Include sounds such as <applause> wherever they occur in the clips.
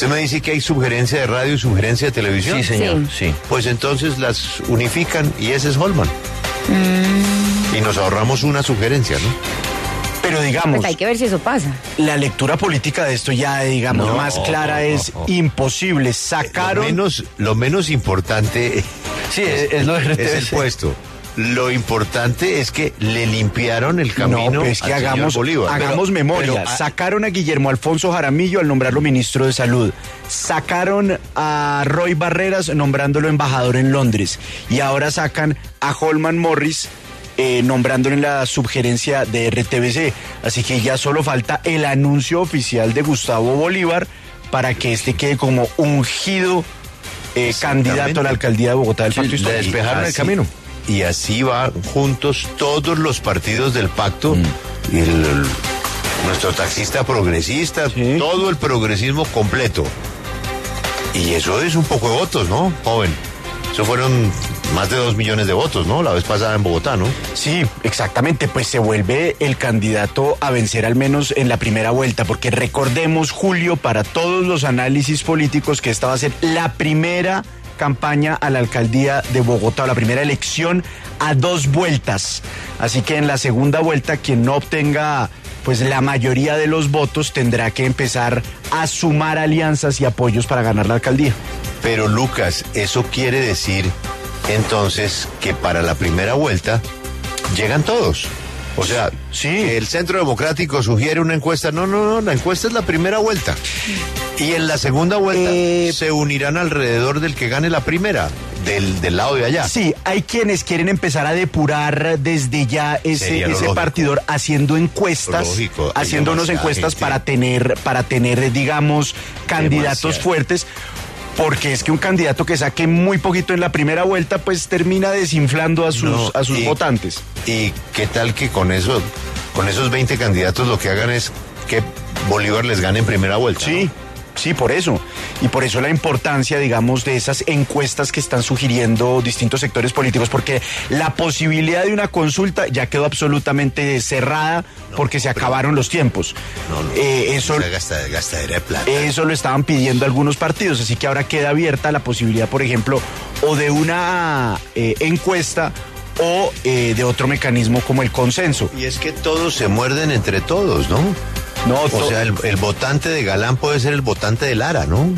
Usted me dice que hay sugerencia de radio y sugerencia de televisión. Sí, señor, sí. Pues entonces las unifican y ese es Holman. Mm. Y nos ahorramos una sugerencia, ¿no? Pero digamos, Pues hay que ver si eso pasa. la lectura política de esto ya, digamos, No, más clara es no, no. imposible. Lo Sacaron... menos, lo menos importante Sí, es, es lo de es el puesto. Lo importante es que le limpiaron el camino no, pero es que al hagamos, Bolívar. hagamos Pero- memoria. pero, Sacaron a Guillermo Alfonso Jaramillo al nombrarlo ministro de Salud. Sacaron a Roy Barreras nombrándolo embajador en Londres. Y ahora sacan a Holman Morris eh, nombrándolo en la subgerencia de RTBC. Así que ya solo falta el anuncio oficial de Gustavo Bolívar para que este quede como ungido eh, candidato a la alcaldía de Bogotá del Sí, Pacto le Histórico. despejaron el camino. Y así van juntos todos los partidos del pacto. Mm. El- el- nuestro taxista progresista, Sí. todo el progresismo completo. Y eso es un poco de votos, ¿no, joven? Eso fueron más de dos millones de votos, ¿no? La vez pasada en Bogotá, ¿no? Sí, exactamente, pues se vuelve el candidato a vencer al menos en la primera vuelta, porque recordemos, Julio, para todos los análisis políticos, que esta va a ser la primera campaña a la alcaldía de Bogotá, la primera elección a dos vueltas. Así que en la segunda vuelta, quien no obtenga pues la mayoría de los votos tendrá que empezar a sumar alianzas y apoyos para ganar la alcaldía. Pero Lucas, eso quiere decir entonces que para la primera vuelta llegan todos. O sea, Sí. el Centro Democrático sugiere una encuesta. No, no, no, la encuesta es la primera vuelta. Y en la segunda vuelta Eh, se unirán alrededor del que gane la primera, del, del lado de allá. Sí, hay quienes quieren empezar a depurar desde ya ese, ese partidor haciendo encuestas, Lógico, haciendo unas encuestas gente. para tener, para tener, digamos, candidatos fuertes. Porque es que un candidato que saque muy poquito en la primera vuelta, pues termina desinflando a sus, No, a sus y- votantes. ¿Y qué tal que con eso, con esos 20 candidatos lo que hagan es que Bolívar les gane en primera vuelta? Sí, ¿no? Sí, por eso. Y por eso la importancia, digamos, de esas encuestas que están sugiriendo distintos sectores políticos, porque la posibilidad de una consulta ya quedó absolutamente cerrada porque se acabaron los tiempos. No, no. Eh, eso, gasta- gastadera de plata. eso lo estaban pidiendo algunos partidos, así que ahora queda abierta la posibilidad, por ejemplo, o de una eh, encuesta o eh, de otro mecanismo como el consenso. Y es que todos se muerden entre todos, ¿no? No, O sea, el, el votante de Galán puede ser el votante de Lara, ¿no?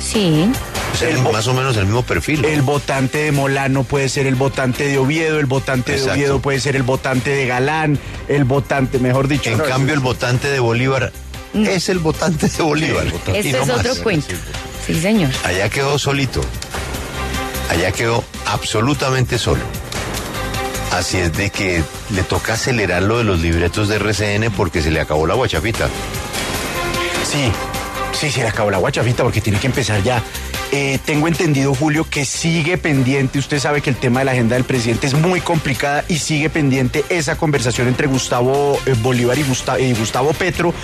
Sí. Es el- El vo- más o menos el mismo perfil. ¿no? El votante de Molano puede ser el votante de Oviedo, el votante Exacto. de Oviedo puede ser el votante de Galán, el votante, mejor dicho. En no, cambio, el votante de Bolívar es el votante de Bolívar. Este no es más. otro cuento. Sí, señor. Allá quedó solito. Allá quedó absolutamente solo. Así es de que le toca acelerar lo de los libretos de RCN porque se le acabó la guachafita. Sí, sí, se le acabó la guachafita porque tiene que empezar ya. Eh, tengo entendido, Julio, que sigue pendiente. Usted sabe que el tema de la agenda del presidente es muy complicada y sigue pendiente esa conversación entre Gustavo eh, Bolívar y, Gusta- y Gustavo Petro,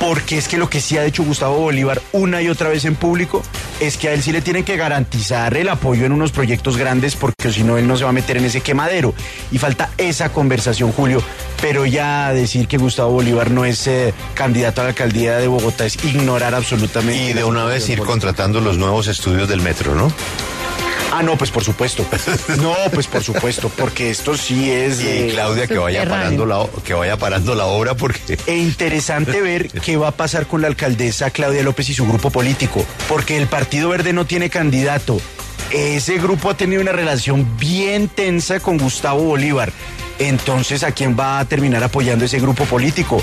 porque es que lo que sí ha dicho Gustavo Bolívar una y otra vez en público es que a él sí le tienen que garantizar el apoyo en unos proyectos grandes, porque si no, él no se va a meter en ese quemadero. Y falta esa conversación, Julio. Pero ya decir que Gustavo Bolívar no es eh, candidato a la alcaldía de Bogotá es ignorar absolutamente. Y de una vez ir política. contratando los nuevos estudios del metro, ¿no? Ah, no, pues por supuesto. <laughs> No, pues por supuesto, porque esto sí es. Y Claudia que vaya parando la que vaya parando la obra porque E interesante <laughs> ver qué va a pasar con la alcaldesa Claudia López y su grupo político, porque el Partido Verde no tiene candidato. Ese grupo ha tenido una relación bien tensa con Gustavo Bolívar. Entonces, ¿a quién va a terminar apoyando ese grupo político?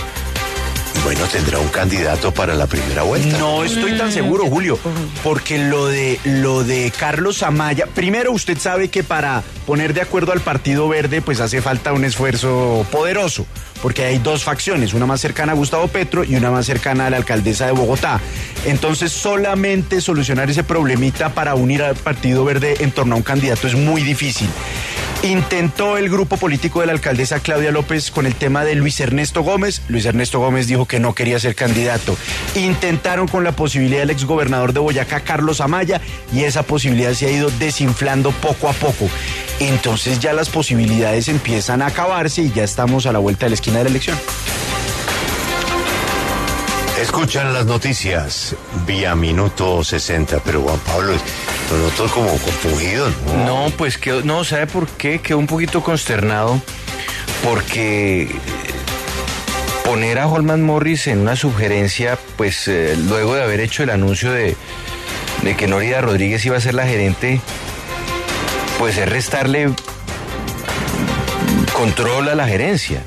bueno, tendrá un candidato para la primera vuelta. No estoy tan seguro, Julio, porque lo de lo de Carlos Amaya, primero usted sabe que para poner de acuerdo al Partido Verde, pues hace falta un esfuerzo poderoso, porque hay dos facciones, una más cercana a Gustavo Petro y una más cercana a la alcaldesa de Bogotá. Entonces, solamente solucionar ese problemita para unir al Partido Verde en torno a un candidato es muy difícil. Intentó el grupo político de la alcaldesa Claudia López con el tema de Luis Ernesto Gómez. Luis Ernesto Gómez dijo que no quería ser candidato. Intentaron con la posibilidad del exgobernador de Boyacá, Carlos Amaya, y esa posibilidad se ha ido desinflando poco a poco. Entonces ya las posibilidades empiezan a acabarse y ya estamos a la vuelta de la esquina de la elección. Escuchan las noticias vía minuto 60, pero Juan Pablo, lo noto como compungido, ¿no? No, pues que no, ¿sabe por qué? Quedó un poquito consternado porque poner a Holman Morris en una sugerencia, pues eh, luego de haber hecho el anuncio de, de que Norida Rodríguez iba a ser la gerente, pues es restarle control a la gerencia.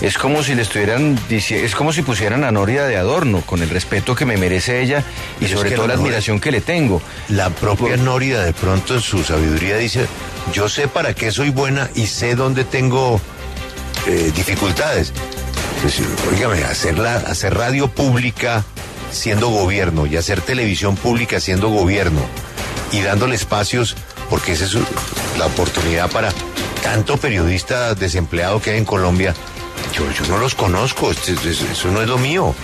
Es como si le estuvieran diciendo, es como si pusieran a Noria de adorno, con el respeto que me merece ella y Pero sobre todo la admiración que le tengo. La propia Nórida de pronto en su sabiduría dice, yo sé para qué soy buena y sé dónde tengo eh, dificultades. Pues, oígame, hacer, la- hacer radio pública siendo gobierno y hacer televisión pública siendo gobierno y dándole espacios, porque esa es la oportunidad para tanto periodista desempleado que hay en Colombia. Yo, yo no los conozco, eso no es lo mío.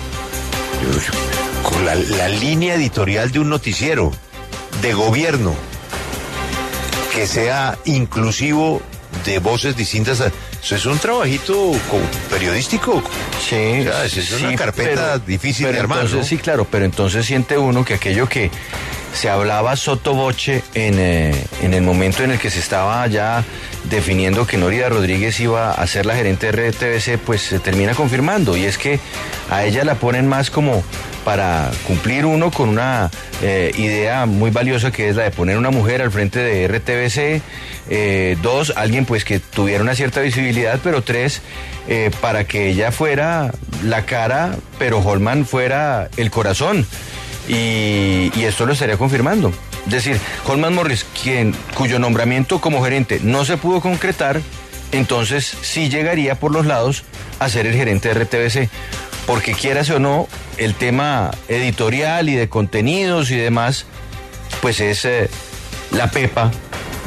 Yo- yo- con la, la línea editorial de un noticiero de gobierno que sea inclusivo de voces distintas. Eso es un trabajito co- periodístico. Sí, O sea, es- una carpeta difícil de armar, Entonces, ¿no? Sí, claro, pero entonces siente uno que aquello que se hablaba sotoboche en, eh, en el momento en el que se estaba ya definiendo que Norida Rodríguez iba a ser la gerente de RTBC, pues se termina confirmando. Y es que a ella la ponen más como para cumplir uno con una eh, idea muy valiosa que es la de poner una mujer al frente de RTBC, eh, dos, alguien pues que tuviera una cierta visibilidad, pero tres, para que ella fuera la cara, pero Holman fuera el corazón. Y, esto lo estaría confirmando. Es decir, Holman Morris, quien, cuyo nombramiento como gerente no se pudo concretar, entonces sí llegaría por los lados a ser el gerente de RTBC. Porque quieras o no, el tema editorial y de contenidos y demás, pues es eh, la pepa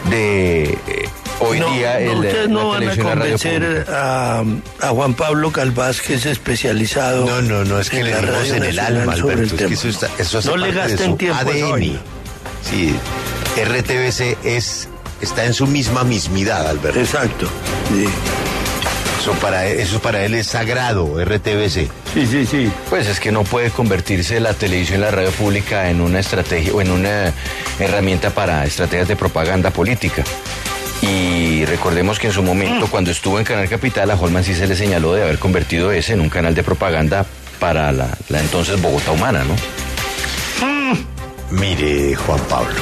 de eh, hoy no, día no, el, ustedes no van a convencer a, a Juan Pablo Calvás, que es especializado. No, no, no, es que le dimos en el alma, el Alberto. Es que eso, está, eso hace no le parte gasten tiempo. ADN. Sí, RTBC es, está en su misma mismidad, Alberto. Exacto. Sí, Eso para, eso para él es sagrado, RTBC. sí, sí. sí. Pues es que no puede convertirse la televisión y la radio pública en una estrategia o en una herramienta para estrategias de propaganda política. Y recordemos que en su momento, cuando estuvo en Canal Capital, a Holman sí se le señaló de haber convertido ese en un canal de propaganda para la, entonces Bogotá humana, ¿no? Mire, Juan Pablo,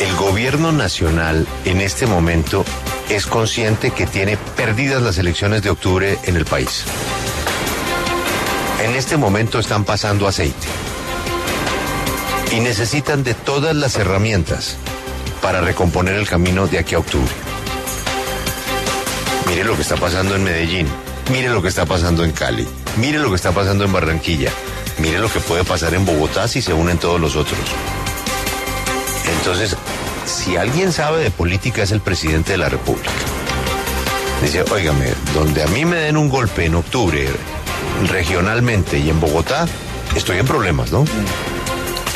el gobierno nacional en este momento es consciente que tiene perdidas las elecciones de octubre en el país. En este momento están pasando aceite y necesitan de todas las herramientas para recomponer el camino de aquí a octubre. Mire lo que está pasando en Medellín, mire lo que está pasando en Cali, mire lo que está pasando en Barranquilla, mire lo que puede pasar en Bogotá si se unen todos los otros. Entonces, si alguien sabe de política es el presidente de la República. Dice, óigame, donde a mí me den un golpe en octubre, regionalmente y en Bogotá, estoy en problemas, ¿no?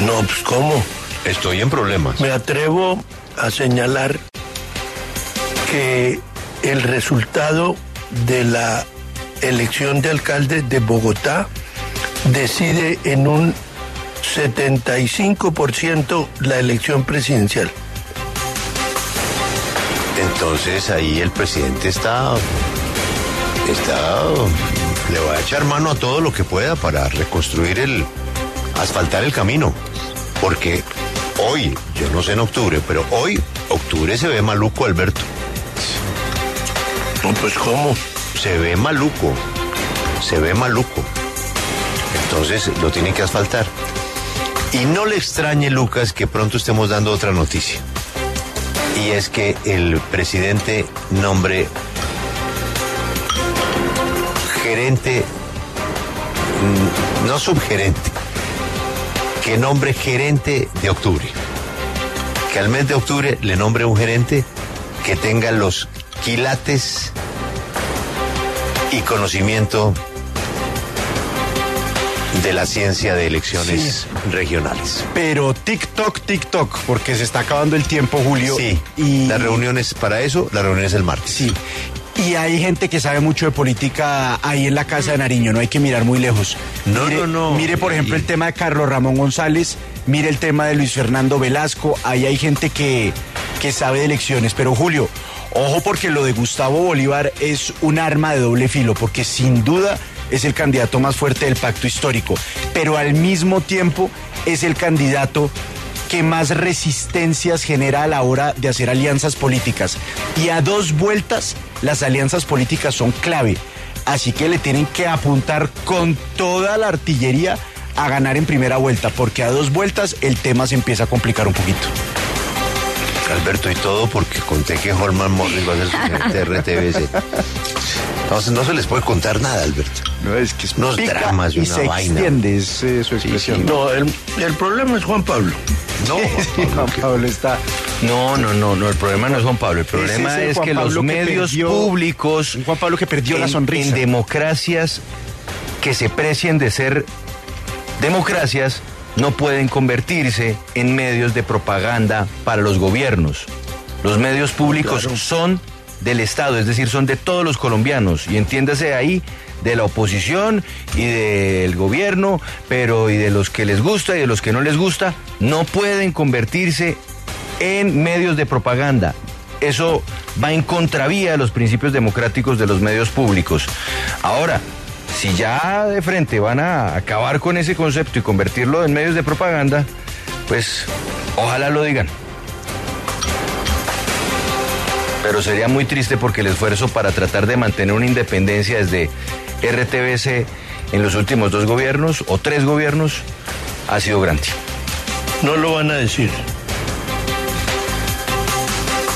No, pues ¿cómo? Estoy en problemas. Me atrevo a señalar que el resultado de la elección de alcalde de Bogotá decide en un 75% la elección presidencial. Entonces ahí el presidente está, está, le va a echar mano a todo lo que pueda para reconstruir el, asfaltar el camino. Porque hoy, yo no sé en octubre, pero hoy, octubre se ve maluco, Alberto. No, pues ¿cómo? Se ve maluco, se ve maluco. Entonces lo tienen que asfaltar. Y no le extrañe, Lucas, que pronto estemos dando otra noticia. Y es que el presidente nombre gerente, mm, no subgerente, que nombre gerente de octubre. Que al mes de octubre le nombre un gerente que tenga los quilates y conocimiento de la ciencia de elecciones regionales. Pero TikTok, TikTok, porque se está acabando el tiempo, Julio. Sí, Y la reunión es para eso, la reunión es el martes. Sí. Y hay gente que sabe mucho de política ahí en la casa de Nariño, no hay que mirar muy lejos. No, mire, no, no. Mire, por ejemplo, el tema de Carlos Ramón González, mire el tema de Luis Fernando Velasco, ahí hay gente que, que sabe de elecciones. Pero Julio, ojo porque lo de Gustavo Bolívar es un arma de doble filo, porque sin duda es el candidato más fuerte del pacto histórico, pero al mismo tiempo es el candidato que más resistencias genera a la hora de hacer alianzas políticas. Y a dos vueltas las alianzas políticas son clave. Así que le tienen que apuntar con toda la artillería a ganar en primera vuelta, porque a dos vueltas el tema se empieza a complicar un poquito. Alberto, y todo porque conté que Holman Morris va a ser su de RTBC. Entonces no se les puede contar nada, Alberto. No, es que es Unos pica dramas y y una se vaina. extiende, es eh, su expresión. No, el, el problema es Juan Pablo. No, <laughs> Juan Pablo está... No, no, no, no, el problema no es Juan Pablo, el problema es, que los que medios perdió- públicos Juan Pablo que perdió la en- sonrisa. En democracias que se precien de ser democracias no pueden convertirse en medios de propaganda para los gobiernos. Los medios públicos Claro. son del Estado, es decir, son de todos los colombianos. Y entiéndase ahí de la oposición y del gobierno, pero y de los que les gusta y de los que no les gusta, no pueden convertirse en medios de propaganda. Eso va en contravía de los principios democráticos de los medios públicos. Ahora, si ya de frente van a acabar con ese concepto y convertirlo en medios de propaganda, pues ojalá lo digan. Pero sería muy triste porque el esfuerzo para tratar de mantener una independencia desde RTBC en los últimos dos gobiernos o tres gobiernos ha sido grande. No lo van a decir.